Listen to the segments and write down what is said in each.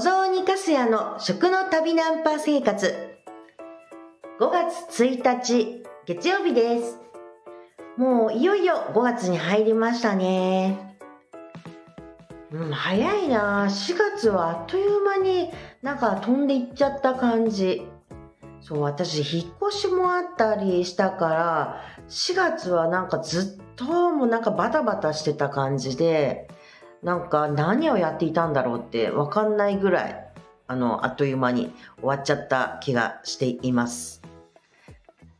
雑煮かすやの食の旅ナンパ生活。5月1日、月曜日です。もういよいよ5月に入りましたね。うん、早いな4月はあっという間になんか飛んでいっちゃった感じ。そう、私、引っ越しもあったりしたから、4月はなんかずっともうなんかバタバタしてた感じで、なんか何をやっていたんだろうってわかんないぐらい、あの、あっという間に終わっちゃった気がしています。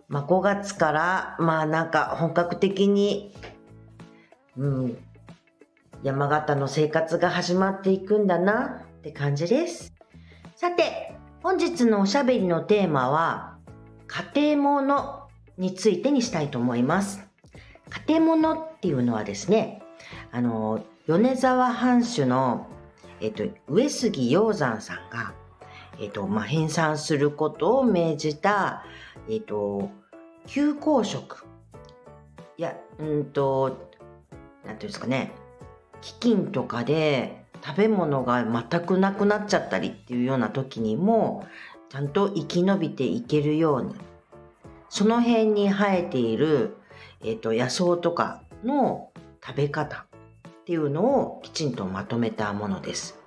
まあ、5月から、まあなんか本格的に、うん、山形の生活が始まっていくんだなって感じです。さて、本日のおしゃべりのテーマは、家庭ものについてにしたいと思います。家庭ものっていうのはですね、あの、米沢藩主の、えっと、上杉鷹山さんが、えっと、まあ、編纂することを命じた、えっと、休校食。いや、うんと、なんていうんですかね、飢饉とかで食べ物が全くなくなっちゃったりっていうような時にも、ちゃんと生き延びていけるように、その辺に生えている、えっと、野草とかの食べ方。っていうのをきちんとまとめたものです。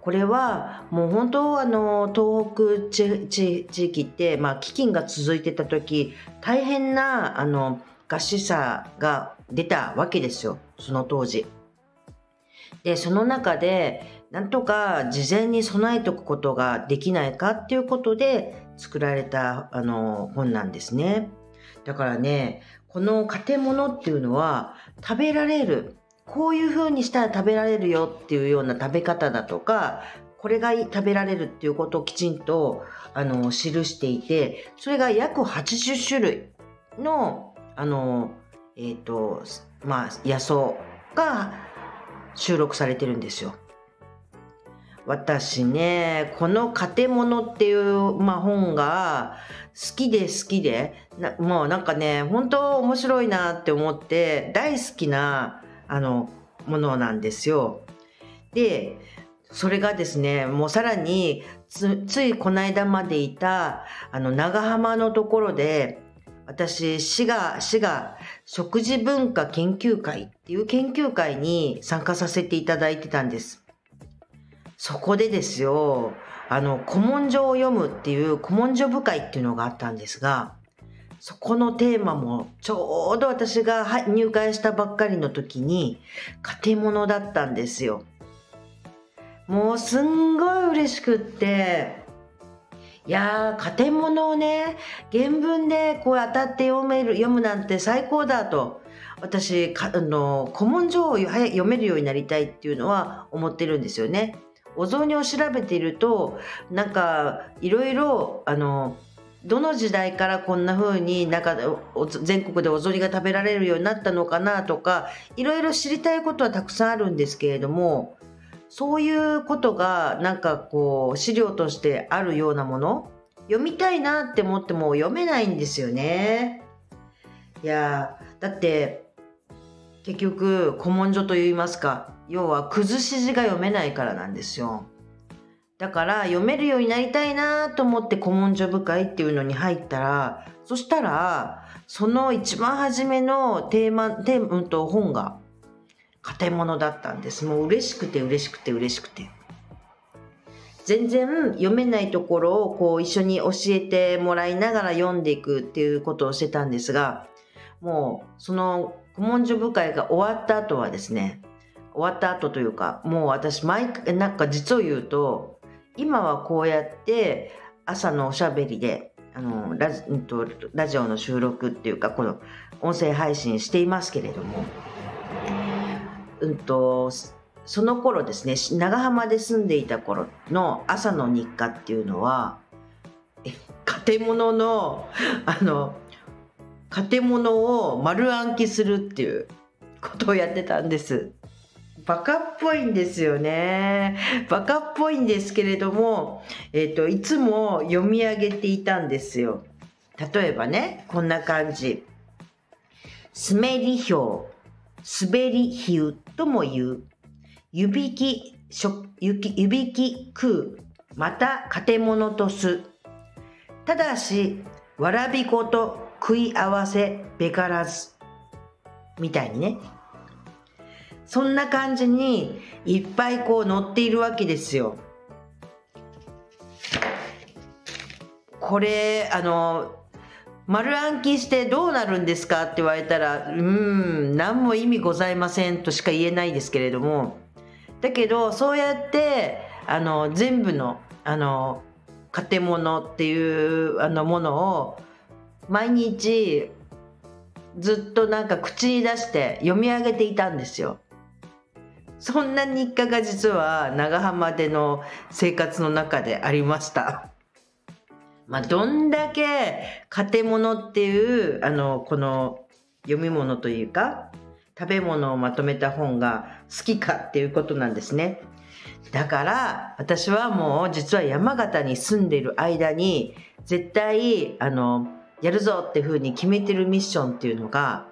これはもう本当あの東北地地地域って、まあ、飢饉が続いてた時大変なあの餓死者が出たわけですよその当時。でその中でなんとか事前に備えておくことができないかっていうことで作られたあの本なんですね。だからねこの建物っていうのは食べられるこういう風にしたら食べられるよっていうような食べ方だとか、これが食べられるっていうことをきちんと、あの、記していて、それが約80種類の、あの、えっ、と、まあ、野草が収録されてるんですよ。私ね、この建物っていう、まあ、本が好きで好きで、なもうなんかね、本当面白いなって思って、大好きな、あの、ものなんですよ。で、それがですね、もうさらにつ、いこの間までいた、あの、長浜のところで、私、滋賀、滋賀食事文化研究会っていう研究会に参加させていただいてたんです。そこでですよ、あの、古文書を読むっていう古文書部会っていうのがあったんですが、そこのテーマもちょうど私が入会したばっかりの時に家庭物だったんですよ。もうすんごい嬉しくって、いやー、家庭物をね、原文でこう当たって読める、読むなんて最高だと。私、かあの、古文書を読めるようになりたいっていうのは思ってるんですよね。お雑煮を調べていると、なんか、いろいろ、あの、どの時代からこんな風になんか全国でお雑煮が食べられるようになったのかなとかいろいろ知りたいことはたくさんあるんですけれどもそういうことがなんかこう資料としてあるようなもの読みたいなって思っても読めないんですよね。いやだって結局古文書といいますか要は崩し字が読めないからなんですよ。だから読めるようになりたいなと思って古文書部会っていうのに入ったら、そしたら、その一番初めのテーマ、テーマと本が建物だったんです。もう嬉しくて嬉しくて嬉しくて。全然読めないところをこう一緒に教えてもらいながら読んでいくっていうことをしてたんですが、もうその古文書部会が終わった後はですね、終わった後というか、もう私毎回、なんか実を言うと、今はこうやって朝のおしゃべりであのラジ,、うん、と、ラジオの収録っていうかこの音声配信していますけれども、うんと、その頃ですね長浜で住んでいた頃の朝の日課っていうのは建物のあの建物を丸暗記するっていうことをやってたんです。バカっぽいんですよね。バカっぽいんですけれども、えっ、ー、と、いつも読み上げていたんですよ。例えばね、こんな感じ。滑り表、滑り比喩とも言う。湯引き指き食う、また建物とす。ただし、わらび粉と食い合わせべからず。みたいにね。そんな感じにいっぱいこう載っているわけですよ。これ、あの、丸暗記してどうなるんですかって言われたら、うん、何も意味ございませんとしか言えないですけれども、だけど、そうやって、あの、全部の、あの、建物っていうあのものを毎日ずっとなんか口に出して読み上げていたんですよ。そんな日課が実は長浜での生活の中でありました。まあ、どんだけ建物っていう、あの、この読み物というか、食べ物をまとめた本が好きかっていうことなんですね。だから私はもう実は山形に住んでいる間に絶対あのやるぞっていうふうに決めてるミッションっていうのが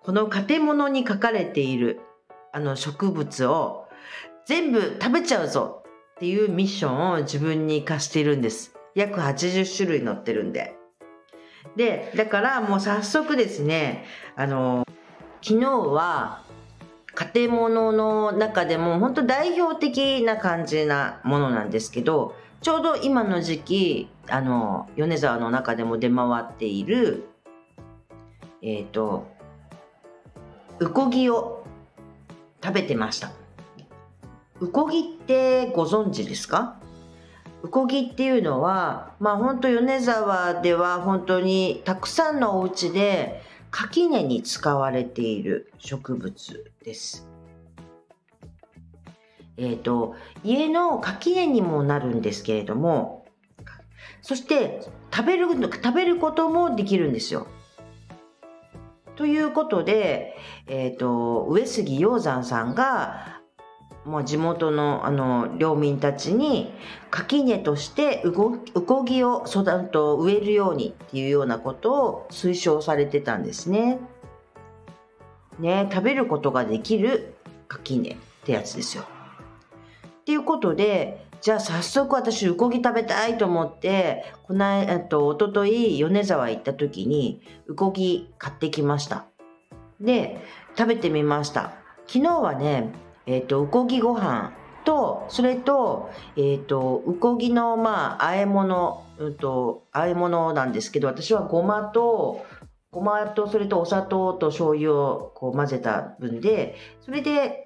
この建物に書かれているあの植物を全部食べちゃうぞっていうミッションを自分に課しているんです。約80種類載ってるんで。で、だからもう早速ですね、あの、昨日は建物の中でも本当代表的な感じなものなんですけど、ちょうど今の時期、あの、米沢の中でも出回っている、えっ、ー、と、うこぎを食べてました。うこぎってご存知ですか？うこぎっていうのは、まあ本当米沢では本当にたくさんのお家で垣根に使われている植物です。えっ、ー、と、家の垣根にもなるんですけれども、そして食べる、食べることもできるんですよ。ということで、えっ、ー、と、上杉鷹山さんがもう地元のあの領民たちに垣根としてうこぎを育と植えるようにっていうようなことを推奨されてたんですね。ね食べることができる垣根ってやつですよ。っていうことでじゃあ早速私うこぎ食べたいと思ってこの間と一昨日米沢行った時にうこぎ買ってきました。で食べてみました。昨日はねえっ、と、うこぎご飯と、それと、えっ、と、うこぎの、まあ、和え物、うんと、和え物なんですけど、私はごまと、ごまと、それとお砂糖と醤油をこう混ぜた分で、それで、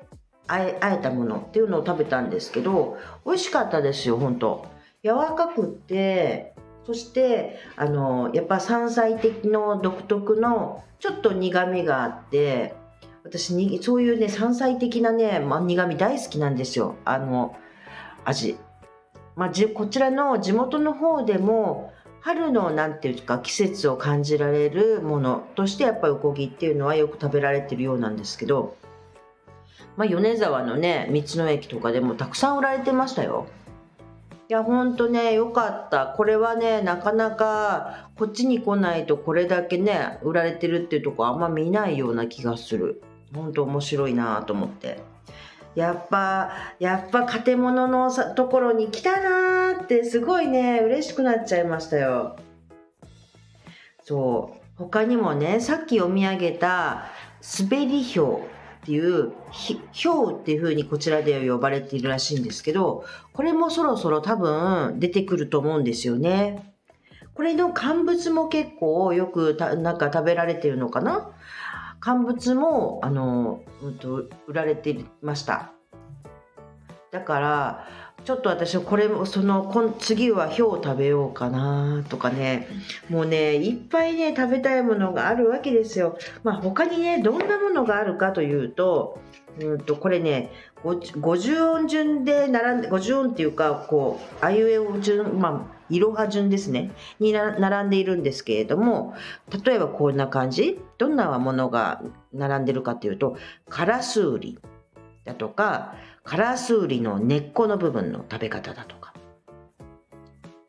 あえ、あえたものっていうのを食べたんですけど、美味しかったですよ、本当。柔らかくって、そして、あの、やっぱ山菜的の独特のちょっと苦味があって、私にそういうね山菜的なね、まあ、苦味大好きなんですよあの味、まあ、じこちらの地元の方でも春のなんていうか季節を感じられるものとしてやっぱりおこぎっていうのはよく食べられてるようなんですけど、まあ、米沢のね道の駅とかでもたくさん売られてましたよいやほんとねよかったこれはねなかなかこっちに来ないとこれだけね売られてるっていうとこあんま見ないような気がする本当面白いなと思って。やっぱ、やっぱ建物のところに来たなーってすごいね、嬉しくなっちゃいましたよ。そう。他にもね、さっき読み上げた滑り氷っていう、ひょうっていうふうにこちらでは呼ばれているらしいんですけど、これもそろそろ多分出てくると思うんですよね。これの乾物も結構よくなんか食べられてるのかな？乾物も、あの、うんと、売られてました。だから、ちょっと私これもその次はひょう食べようかなとかね。もうねいっぱいね食べたいものがあるわけですよ。まあ他にねどんなものがあるかというとうんとこれね50音順で並んで50音っていうかこうあいうえお順まあいろは順ですね。に並んでいるんですけれども例えばこんな感じ。どんなものが並んでるかというとカラスウリだとかカラスウリの根っこの部分の食べ方だとか。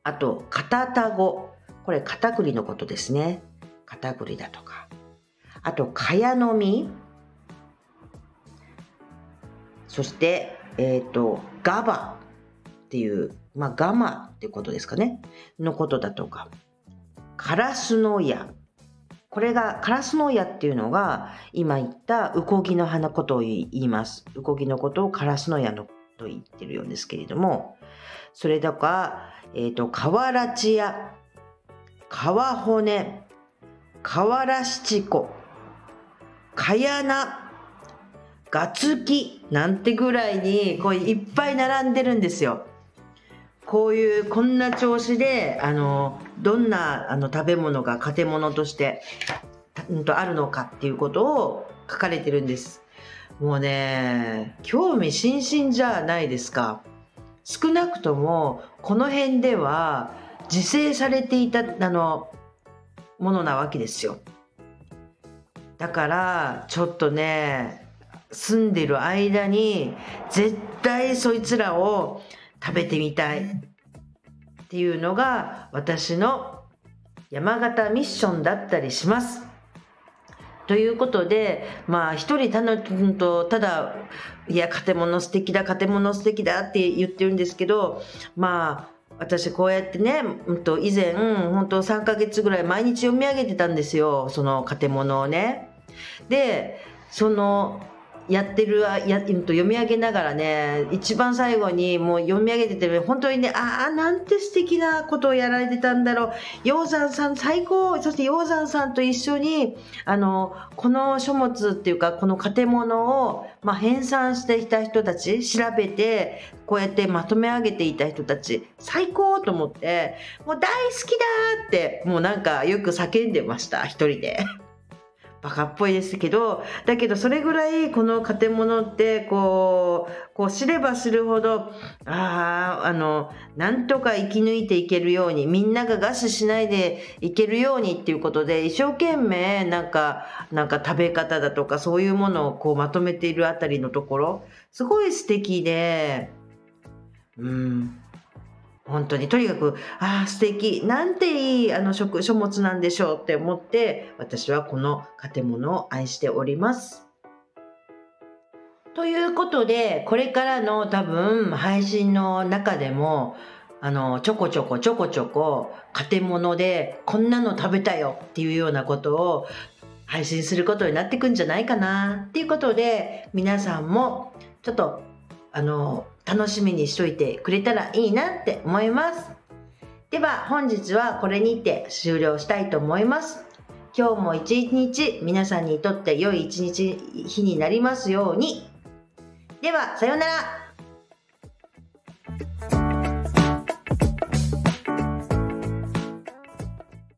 あとカタタゴ。これカタクリのことですね。カタクリだとか。あとカヤの実そしてえっ、ー、と、ガバ。っていう、まあ、ガマってことですかね。のことだとか、カラスノヤ。これが、カラスノヤっていうのが、今言ったウコギの花ことを言います。ウコギのことをカラスノヤのと言ってるようですけれども、それとか、えっ、ー、と、カワラチヤ、カワホネ、カワラシチコ、カヤナ、ガツキなんてぐらいにこういっぱい並んでるんですよ。こういうこんな調子であのどんなあの食べ物が糧物として、あるのかっていうことを書かれてるんです。もうね興味津々じゃないですか。少なくともこの辺では自生されていたあのものなわけですよ。だからちょっとね住んでる間に絶対そいつらを食べてみたいっていうのが私の山形ミッションだったりします。ということで、まあ一人たのとただ、いや、建物素敵だ、建物素敵だって言ってるんですけど、まあ私こうやってね、うんと以前、本当3ヶ月ぐらい毎日読み上げてたんですよ、その建物をね。で、そのやってるやと読み上げながらね一番最後にもう読み上げてて本当にねああなんて素敵なことをやられてたんだろう鷹山さん最高そして鷹山さんと一緒にあのこの書物っていうかこの建物を、まあ、編纂していた人たち調べてこうやってまとめ上げていた人たち最高と思ってもう大好きだってもうなんかよく叫んでました一人で。バカっぽいですけどだけどそれぐらいこの建物ってこうこう知れば知るほどあああのなんとか生き抜いていけるようにみんなが餓死しないでいけるようにっていうことで一生懸命なんかなんか食べ方だとかそういうものをこうまとめているあたりのところすごい素敵でうん。本当にとにかくああ素敵なんていいあの食書物なんでしょうって思って私はこの建物を愛しております。ということでこれからの多分配信の中でもあのちょこちょこちょこちょこ建物でこんなの食べたよっていうようなことを配信することになってくんじゃないかなっていうことで皆さんもちょっとあの楽しみにしといてくれたらいいなって思います。では本日はこれにて終了したいと思います。今日も一日皆さんにとって良い一日日になりますように。ではさようなら。